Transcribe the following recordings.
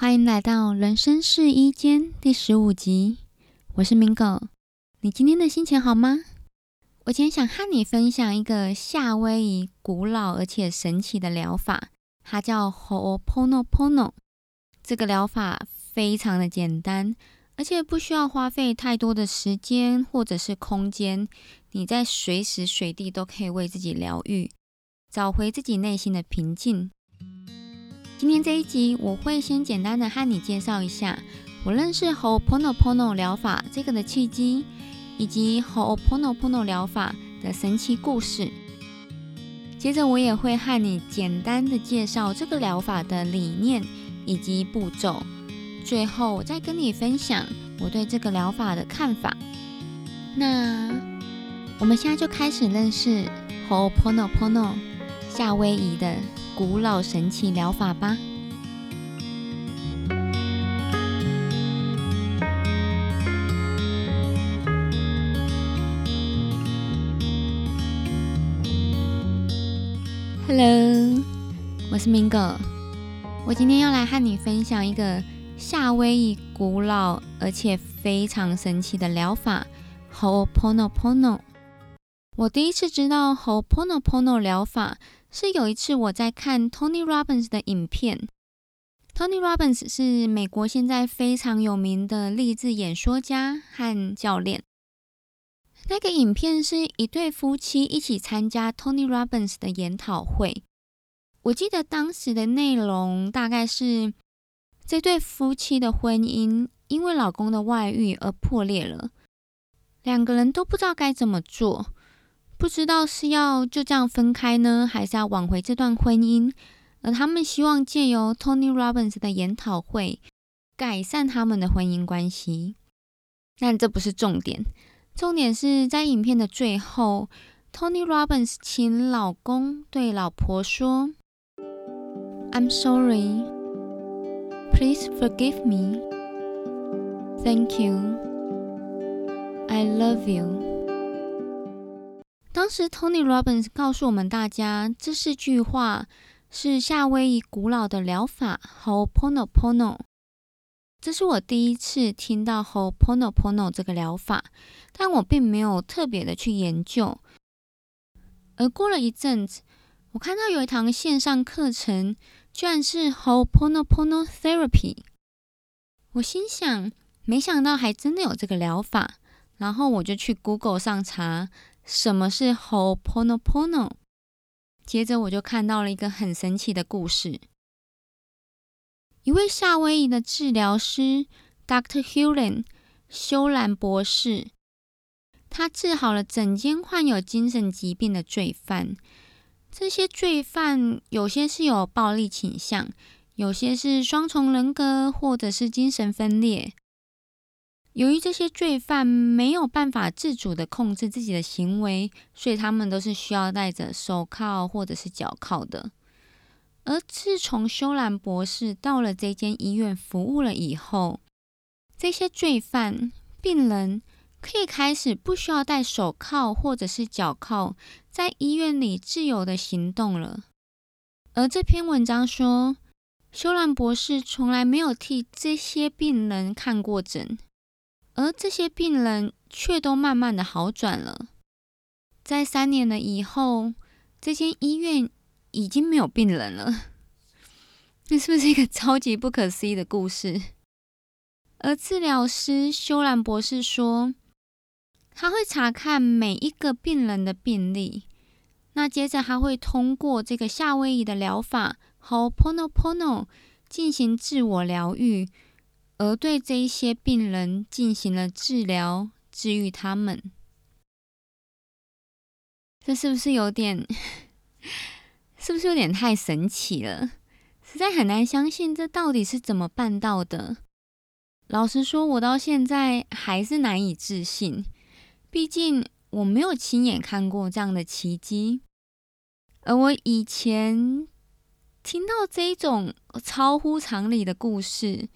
欢迎来到人生试衣间第十五集，我是 Mingo。你今天的心情好吗？我今天想和你分享一个夏威夷古老而且神奇的疗法，它叫 Ho'oponopono。这个疗法非常的简单，而且不需要花费太多的时间或者是空间，你在随时随地都可以为自己疗愈，找回自己内心的平静。今天这一集，我会先简单的和你介绍一下我认识 Ho'oponopono 疗法这个的契机，以及 Ho'oponopono 疗法的神奇故事。接着，我也会和你简单的介绍这个疗法的理念以及步骤。最后，我再跟你分享我对这个疗法的看法。那我们现在就开始认识 Ho'oponopono 夏威夷的。古老神奇疗法吧。Hello，我是 Mingo。我今天要来和你分享一个夏威夷古老而且非常神奇的疗法 h o p o n o p o n o。我第一次知道 Ho'oponopono 疗法。是有一次我在看 Tony Robbins 的影片。Tony Robbins 是美国现在非常有名的励志演说家和教练。那个影片是一对夫妻一起参加 Tony Robbins 的研讨会。我记得当时的内容大概是这对夫妻的婚姻因为老公的外遇而破裂了，两个人都不知道该怎么做。不知道是要就这样分开呢，还是要挽回这段婚姻？而他们希望借由 Tony Robbins 的研讨会改善他们的婚姻关系。但这不是重点，重点是在影片的最后，Tony Robbins 请老公对老婆说：“I'm sorry, please forgive me, thank you, I love you。”当时，Tony Robbins 告诉我们大家，这四句话是夏威夷古老的疗法 h o p o n o p o n o。这是我第一次听到 h o p o n o p o n o 这个疗法，但我并没有特别的去研究。而过了一阵子，我看到有一堂线上课程，居然是 Ho'oponopono Therapy。我心想，没想到还真的有这个疗法，然后我就去 Google 上查。什么是 Ho'oponopono？接着我就看到了一个很神奇的故事。一位夏威夷的治疗师 Dr. Hulen 修兰博士，他治好了整间患有精神疾病的罪犯。这些罪犯有些是有暴力倾向，有些是双重人格，或者是精神分裂。由于这些罪犯没有办法自主的控制自己的行为，所以他们都是需要戴着手铐或者是脚铐的。而自从修兰博士到了这间医院服务了以后，这些罪犯病人可以开始不需要戴手铐或者是脚铐，在医院里自由的行动了。而这篇文章说，修兰博士从来没有替这些病人看过诊。而这些病人却都慢慢的好转了。在三年了以后，这间医院已经没有病人了。那 是不是一个超级不可思议的故事？而治疗师修兰博士说，他会查看每一个病人的病历，那接着他会通过这个夏威夷的疗法和 Ponopono 进行自我疗愈。而对这一些病人进行了治疗，治愈他们，这是不是有点？是不是有点太神奇了？实在很难相信，这到底是怎么办到的？老实说，我到现在还是难以置信。毕竟我没有亲眼看过这样的奇迹，而我以前听到这种超乎常理的故事。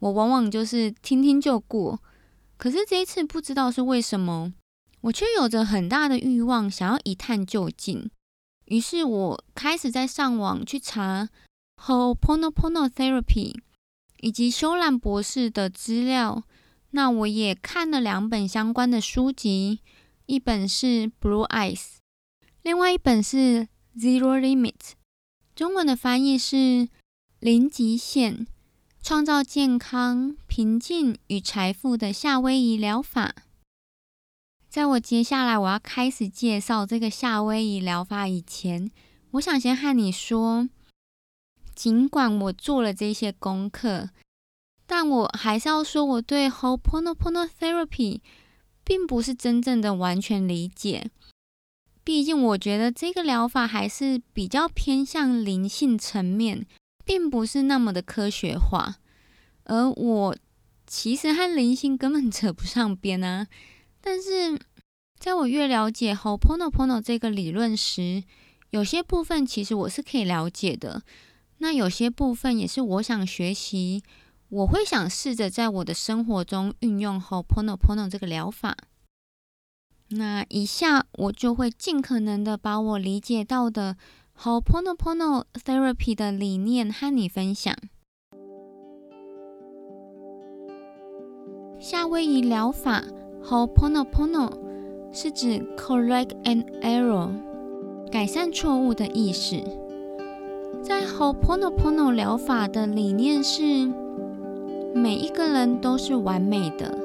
我往往就是听听就过，可是这一次不知道是为什么，我却有着很大的欲望，想要一探究竟。于是我开始在上网去查 h o p o n o p o n o Therapy，以及修兰博士的资料。那我也看了两本相关的书籍，一本是《Blue Eyes》，另外一本是《Zero Limit》，中文的翻译是《零极限：创造健康、平静与财富的夏威夷疗法》。在我接下来我要开始介绍这个夏威夷疗法以前，我想先和你说，尽管我做了这些功课，但我还是要说，我对 Ho'oponopono Therapy 并不是真正的完全理解。毕竟，我觉得这个疗法还是比较偏向灵性层面，并不是那么的科学化。而我其实和灵性根本扯不上边啊。但是，在我越了解 h o p o n o p o n o 这个理论时，有些部分其实我是可以了解的。那有些部分也是我想学习，我会想试着在我的生活中运用后，Pono Pono 这个疗法。那以下我就会尽可能的把我理解到的 Ho'oponopono Therapy 的理念和你分享。夏威夷疗法。h o p o n o p o n o 是指 correct an error，改善错误的意思。在 Hono Pono 疗法的理念是，每一个人都是完美的，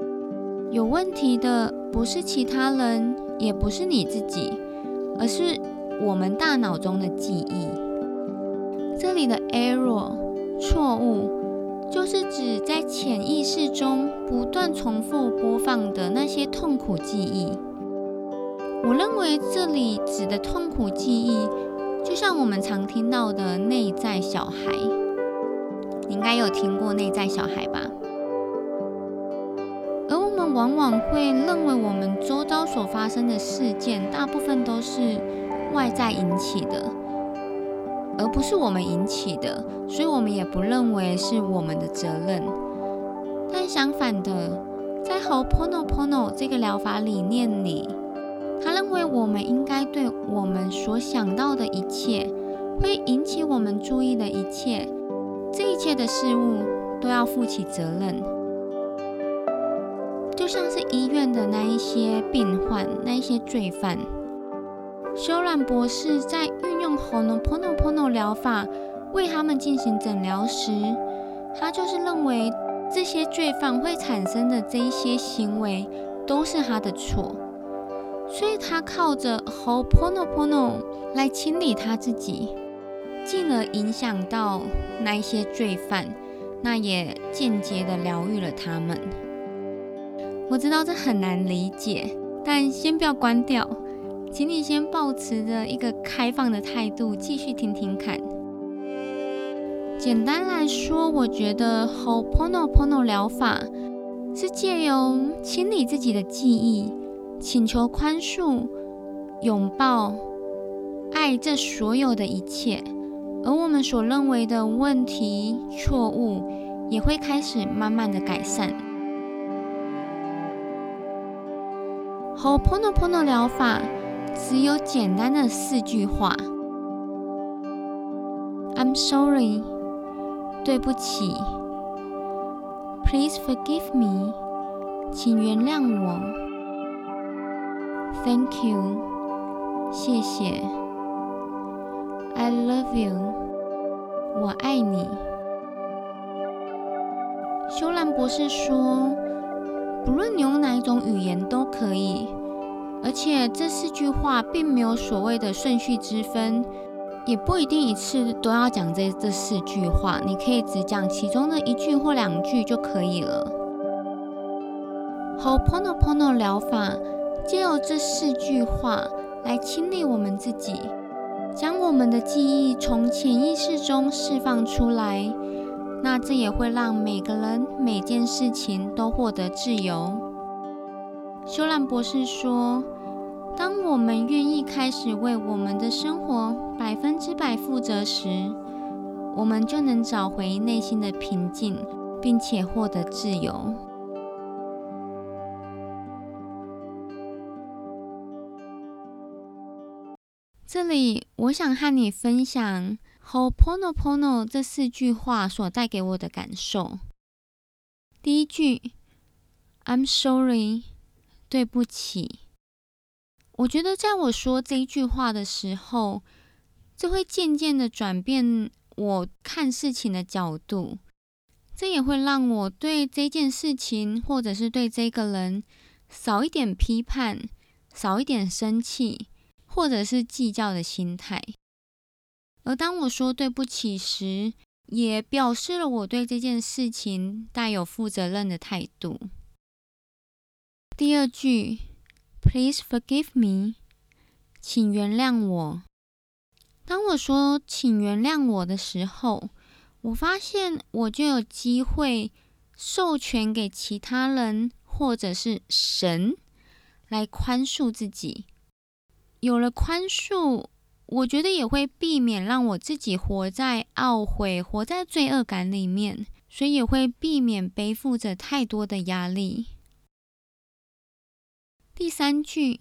有问题的不是其他人，也不是你自己，而是我们大脑中的记忆。这里的 error 错误。就是指在潜意识中不断重复播放的那些痛苦记忆。我认为这里指的痛苦记忆，就像我们常听到的内在小孩。你应该有听过内在小孩吧？而我们往往会认为我们周遭所发生的事件，大部分都是外在引起的。而不是我们引起的，所以我们也不认为是我们的责任。但相反的，在 Hopo No Pono 这个疗法理念里，他认为我们应该对我们所想到的一切，会引起我们注意的一切，这一切的事物都要负起责任。就像是医院的那一些病患，那一些罪犯。修兰博士在运用 Ho'oponopono 疗法为他们进行诊疗时，他就是认为这些罪犯会产生的这一些行为都是他的错，所以他靠着 Ho'oponopono 来清理他自己，进而影响到那一些罪犯，那也间接的疗愈了他们。我知道这很难理解，但先不要关掉。请你先保持着一个开放的态度，继续听听看。简单来说，我觉得 h o p o n o p o n o 疗法是借由清理自己的记忆，请求宽恕、拥抱、爱这所有的一切，而我们所认为的问题、错误也会开始慢慢的改善。Ho'oponopono 疗法。只有简单的四句话：“I'm sorry，对不起；Please forgive me，请原谅我；Thank you，谢谢；I love you，我爱你。”修兰博士说：“不论你用哪一种语言都可以。”而且这四句话并没有所谓的顺序之分，也不一定一次都要讲这这四句话，你可以只讲其中的一句或两句就可以了。好，Pono Pono 疗法借由这四句话来清理我们自己，将我们的记忆从潜意识中释放出来，那这也会让每个人每件事情都获得自由。修兰博士说。当我们愿意开始为我们的生活百分之百负责时，我们就能找回内心的平静，并且获得自由。这里，我想和你分享 ho pono pono 这四句话所带给我的感受。第一句，“I'm sorry”，对不起。我觉得在我说这一句话的时候，这会渐渐的转变我看事情的角度，这也会让我对这件事情或者是对这个人少一点批判，少一点生气，或者是计较的心态。而当我说对不起时，也表示了我对这件事情带有负责任的态度。第二句，Please forgive me，请原谅我。当我说请原谅我的时候，我发现我就有机会授权给其他人或者是神来宽恕自己。有了宽恕。我觉得也会避免让我自己活在懊悔、活在罪恶感里面，所以也会避免背负着太多的压力。第三句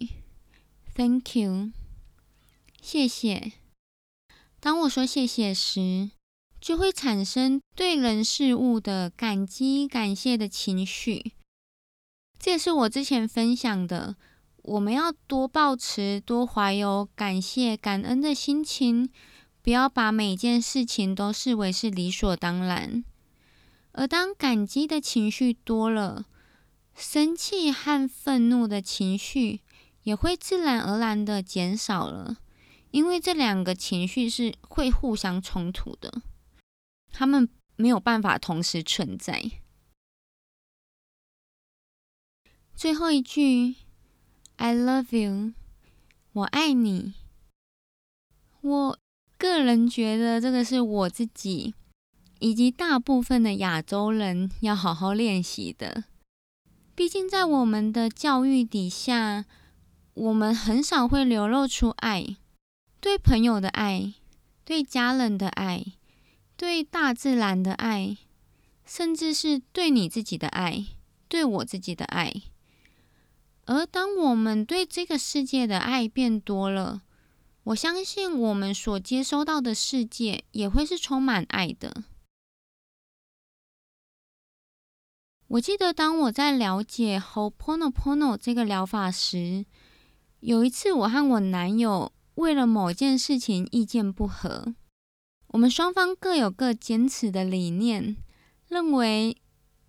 ，Thank you，谢谢。当我说谢谢时，就会产生对人事物的感激、感谢的情绪。这也是我之前分享的。我们要多保持、多怀有感谢、感恩的心情，不要把每件事情都视为是理所当然。而当感激的情绪多了，生气和愤怒的情绪也会自然而然的减少了，因为这两个情绪是会互相冲突的，他们没有办法同时存在。最后一句。I love you，我爱你。我个人觉得这个是我自己以及大部分的亚洲人要好好练习的。毕竟在我们的教育底下，我们很少会流露出爱，对朋友的爱，对家人的爱，对大自然的爱，甚至是对你自己的爱，对我自己的爱。而当我们对这个世界的爱变多了，我相信我们所接收到的世界也会是充满爱的。我记得当我在了解 h o p o n o p o n o 这个疗法时，有一次我和我男友为了某件事情意见不合，我们双方各有各坚持的理念，认为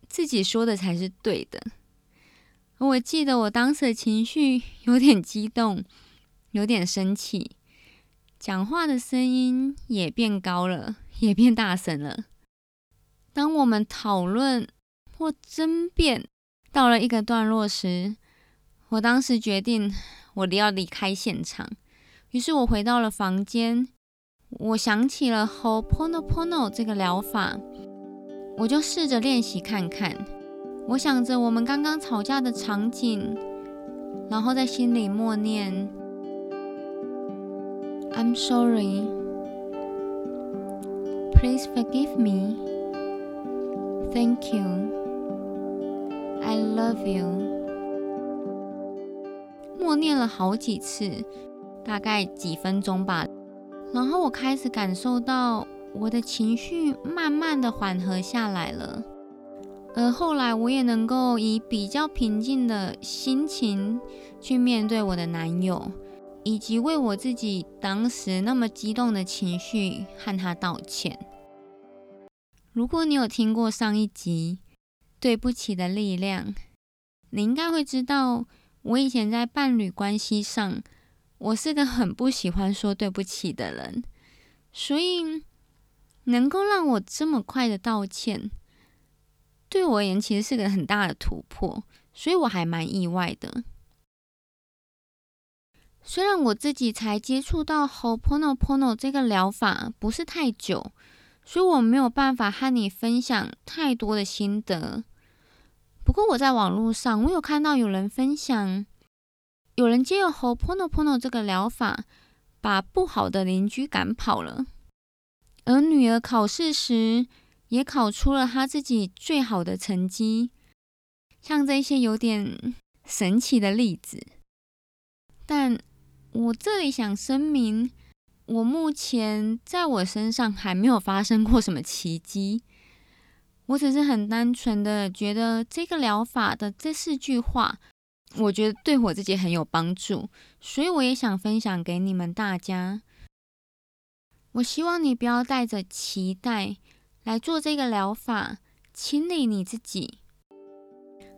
自己说的才是对的。我记得我当时的情绪有点激动，有点生气，讲话的声音也变高了，也变大声了。当我们讨论或争辩到了一个段落时，我当时决定我要离开现场。于是我回到了房间，我想起了 “ho ponopono” 这个疗法，我就试着练习看看。我想着我们刚刚吵架的场景，然后在心里默念：“I'm sorry, please forgive me, thank you, ”默念了好几次，大概几分钟吧。然后我开始感受到我的情绪慢慢的缓和下来了。而后来，我也能够以比较平静的心情去面对我的男友，以及为我自己当时那么激动的情绪和他道歉。如果你有听过上一集《对不起的力量》，你应该会知道，我以前在伴侣关系上，我是个很不喜欢说对不起的人，所以能够让我这么快的道歉。对我而言，其实是个很大的突破，所以我还蛮意外的。虽然我自己才接触到 h o p o n o p o n o 这个疗法不是太久，所以我没有办法和你分享太多的心得。不过我在网络上，我有看到有人分享，有人借由 Ho'oponopono 这个疗法，把不好的邻居赶跑了，而女儿考试时。也考出了她自己最好的成绩，像这些有点神奇的例子。但我这里想声明，我目前在我身上还没有发生过什么奇迹。我只是很单纯的觉得这个疗法的这四句话，我觉得对我自己很有帮助，所以我也想分享给你们大家。我希望你不要带着期待来做这个疗法，清理你自己，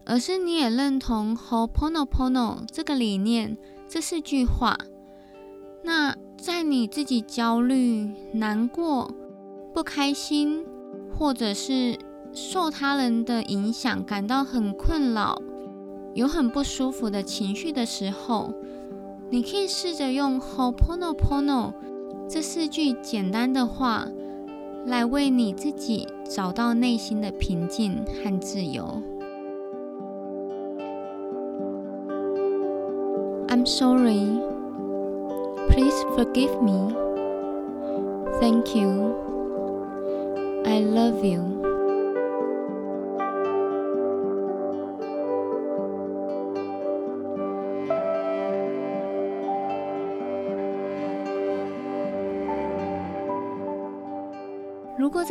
而是你也认同 h o p o n o p o n o 这个理念，这四句话。那在你自己焦虑、难过、不开心，或者是受他人的影响，感到很困扰，有很不舒服的情绪的时候，你可以试着用 “hoponopono” 这四句简单的话，来为你自己找到内心的平静和自由。I'm sorry. Please forgive me. Thank you. I love you.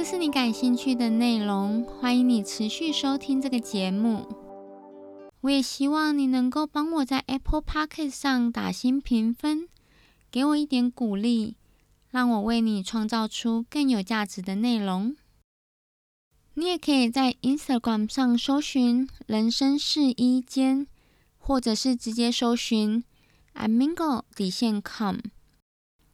是你感兴趣的内容，欢迎你持续收听这个节目。我也希望你能够帮我在 Apple Podcast 上打新评分，给我一点鼓励，让我为你创造出更有价值的内容。你也可以在 Instagram 上搜寻“人生试衣间”，或者是直接搜寻 “Amingo 底线 com”。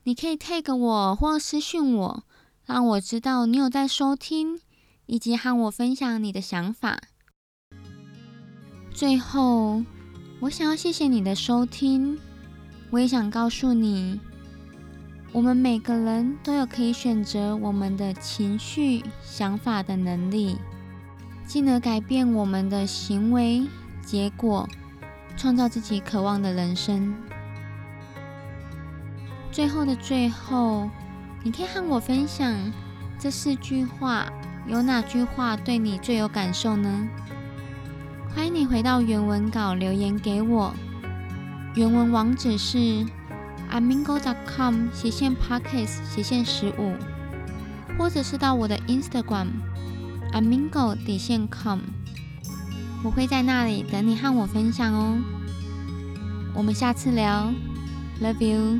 你可以 tag 我或私讯我。让我知道你有在收听，以及和我分享你的想法。最后，我想要谢谢你的收听。我也想告诉你，我们每个人都有可以选择我们的情绪、想法的能力，进而改变我们的行为结果，创造自己渴望的人生。最后的最后。你可以和我分享这四句话，有哪句话对你最有感受呢？欢迎你回到原文稿留言给我，原文网址是 amingo.com 斜线 pockets 斜线十五，或者是到我的 Instagram amingo 底线 com，我会在那里等你和我分享哦。我们下次聊，Love you。